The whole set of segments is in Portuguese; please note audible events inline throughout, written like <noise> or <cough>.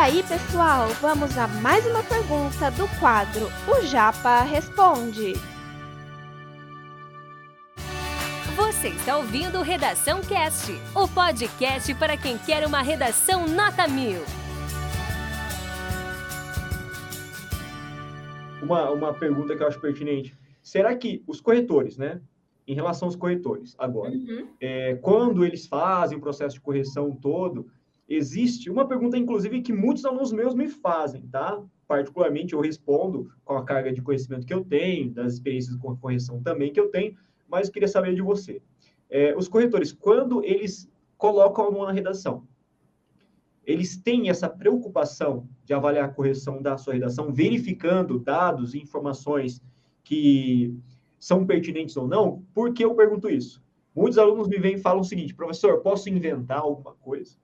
aí, pessoal, vamos a mais uma pergunta do quadro O Japa Responde. Você está ouvindo Redação Cast, o podcast para quem quer uma redação nota mil. Uma, uma pergunta que eu acho pertinente. Será que os corretores, né? Em relação aos corretores, agora, uhum. é, quando eles fazem o processo de correção todo, existe uma pergunta, inclusive, que muitos alunos meus me fazem, tá? Particularmente, eu respondo com a carga de conhecimento que eu tenho, das experiências com correção também que eu tenho, mas queria saber de você. É, os corretores, quando eles colocam aluno na redação, eles têm essa preocupação de avaliar a correção da sua redação, verificando dados e informações que são pertinentes ou não? Por que eu pergunto isso? Muitos alunos me vêm e falam o seguinte, professor, posso inventar alguma coisa?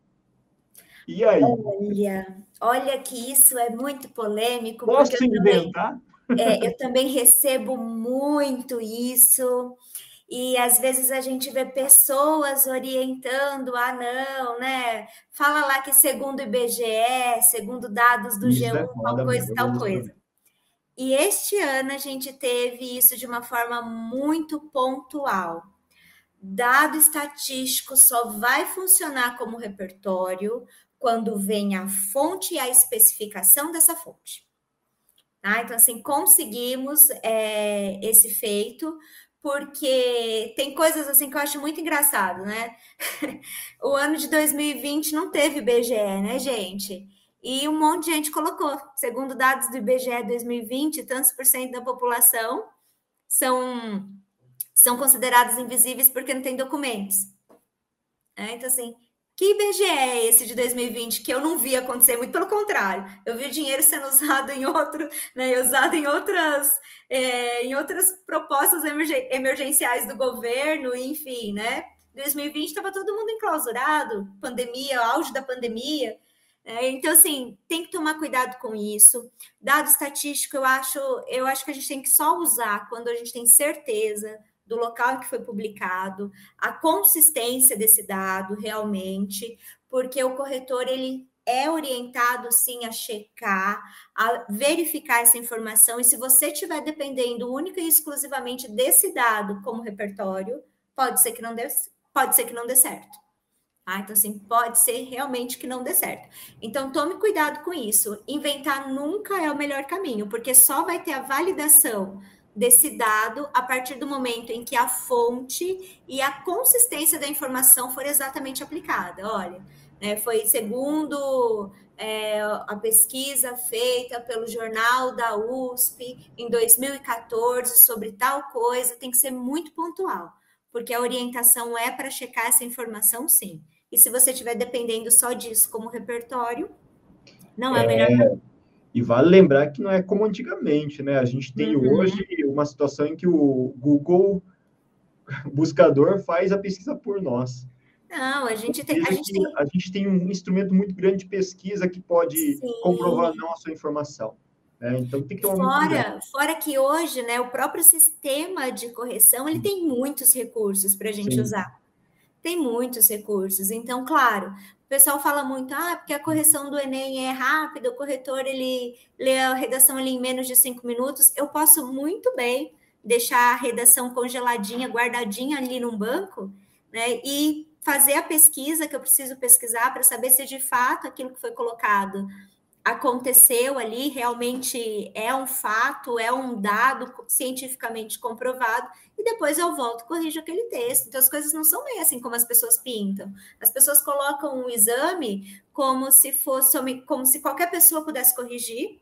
E aí? Olha, olha que isso é muito polêmico. Posso inventar? Também, é, eu também recebo muito isso. E às vezes a gente vê pessoas orientando, ah, não, né? Fala lá que segundo o IBGE, segundo dados do isso G1, é tal coisa, tal coisa. E este ano a gente teve isso de uma forma muito pontual. Dado estatístico só vai funcionar como repertório quando vem a fonte e a especificação dessa fonte. Tá? Então, assim, conseguimos é, esse feito, porque tem coisas assim que eu acho muito engraçado, né? <laughs> o ano de 2020 não teve IBGE, né, gente? E um monte de gente colocou. Segundo dados do IBGE 2020, tantos por cento da população são, são considerados invisíveis porque não tem documentos. É, então, assim, que IBGE é esse de 2020 que eu não vi acontecer? Muito pelo contrário, eu vi o dinheiro sendo <laughs> usado em outro, né, usado em outras, é, em outras propostas emergenciais do governo, enfim, né? 2020 estava todo mundo enclausurado, pandemia, auge da pandemia. É, então, assim, tem que tomar cuidado com isso. Dado estatístico, eu acho, eu acho que a gente tem que só usar quando a gente tem certeza do local que foi publicado, a consistência desse dado realmente, porque o corretor ele é orientado sim a checar, a verificar essa informação, e se você estiver dependendo única e exclusivamente desse dado como repertório, pode ser que não dê, pode ser que não dê certo. Ah, então, assim, pode ser realmente que não dê certo. Então, tome cuidado com isso. Inventar nunca é o melhor caminho, porque só vai ter a validação desse dado a partir do momento em que a fonte e a consistência da informação for exatamente aplicada. Olha, né, foi segundo é, a pesquisa feita pelo jornal da USP em 2014 sobre tal coisa, tem que ser muito pontual, porque a orientação é para checar essa informação, sim. E se você estiver dependendo só disso como repertório, não é, é melhor. E vale lembrar que não é como antigamente, né? A gente tem uhum. hoje uma situação em que o Google buscador faz a pesquisa por nós. Não, a gente tem. A gente tem... a gente tem um instrumento muito grande de pesquisa que pode Sim. comprovar não a sua informação. Né? Então tem que tomar fora, fora que hoje, né, o próprio sistema de correção ele tem muitos recursos para a gente Sim. usar. Tem muitos recursos. Então, claro, o pessoal fala muito, ah, porque a correção do Enem é rápida, o corretor ele lê a redação ali em menos de cinco minutos. Eu posso muito bem deixar a redação congeladinha, guardadinha ali num banco, né? E fazer a pesquisa que eu preciso pesquisar para saber se de fato aquilo que foi colocado aconteceu ali, realmente é um fato, é um dado cientificamente comprovado, e depois eu volto e corrijo aquele texto. Então as coisas não são bem assim como as pessoas pintam. As pessoas colocam um exame como se fosse como se qualquer pessoa pudesse corrigir,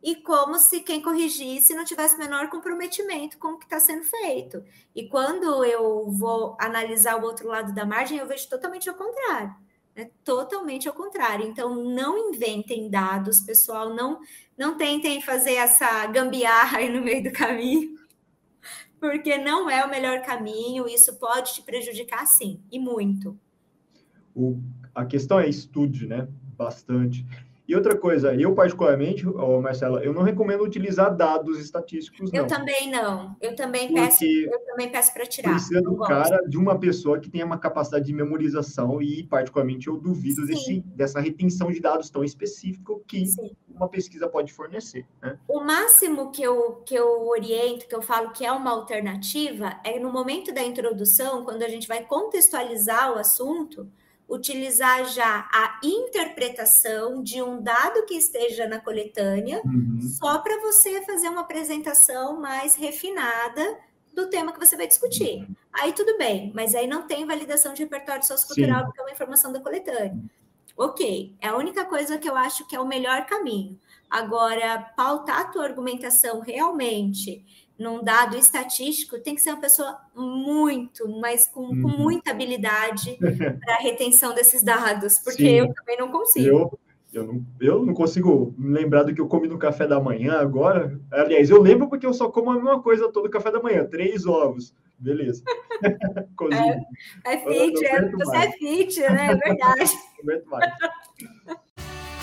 e como se quem corrigisse não tivesse menor comprometimento com o que está sendo feito. E quando eu vou analisar o outro lado da margem, eu vejo totalmente o contrário é totalmente ao contrário. Então, não inventem dados, pessoal. Não, não tentem fazer essa gambiarra aí no meio do caminho, porque não é o melhor caminho. Isso pode te prejudicar, sim, e muito. O, a questão é estude, né? Bastante. E outra coisa, eu particularmente, oh, Marcela, eu não recomendo utilizar dados estatísticos, não. Eu também não. Eu também peço, eu também peço para tirar. Precisa do cara de uma pessoa que tenha uma capacidade de memorização e, particularmente, eu duvido desse, dessa retenção de dados tão específico que Sim. uma pesquisa pode fornecer. Né? O máximo que eu, que eu oriento, que eu falo que é uma alternativa, é no momento da introdução, quando a gente vai contextualizar o assunto, utilizar já a interpretação de um dado que esteja na coletânea, uhum. só para você fazer uma apresentação mais refinada do tema que você vai discutir. Uhum. Aí tudo bem, mas aí não tem validação de repertório sociocultural, Sim. porque é uma informação da coletânea. Ok, é a única coisa que eu acho que é o melhor caminho. Agora, pautar a tua argumentação realmente num dado estatístico, tem que ser uma pessoa muito, mas com, com uhum. muita habilidade <laughs> para a retenção desses dados, porque Sim. eu também não consigo. Eu, eu, não, eu não consigo lembrar do que eu comi no café da manhã agora. Aliás, eu lembro porque eu só como a mesma coisa todo café da manhã, três ovos. Beleza. <laughs> é, é fit, é, você é fit, né? É verdade. <laughs>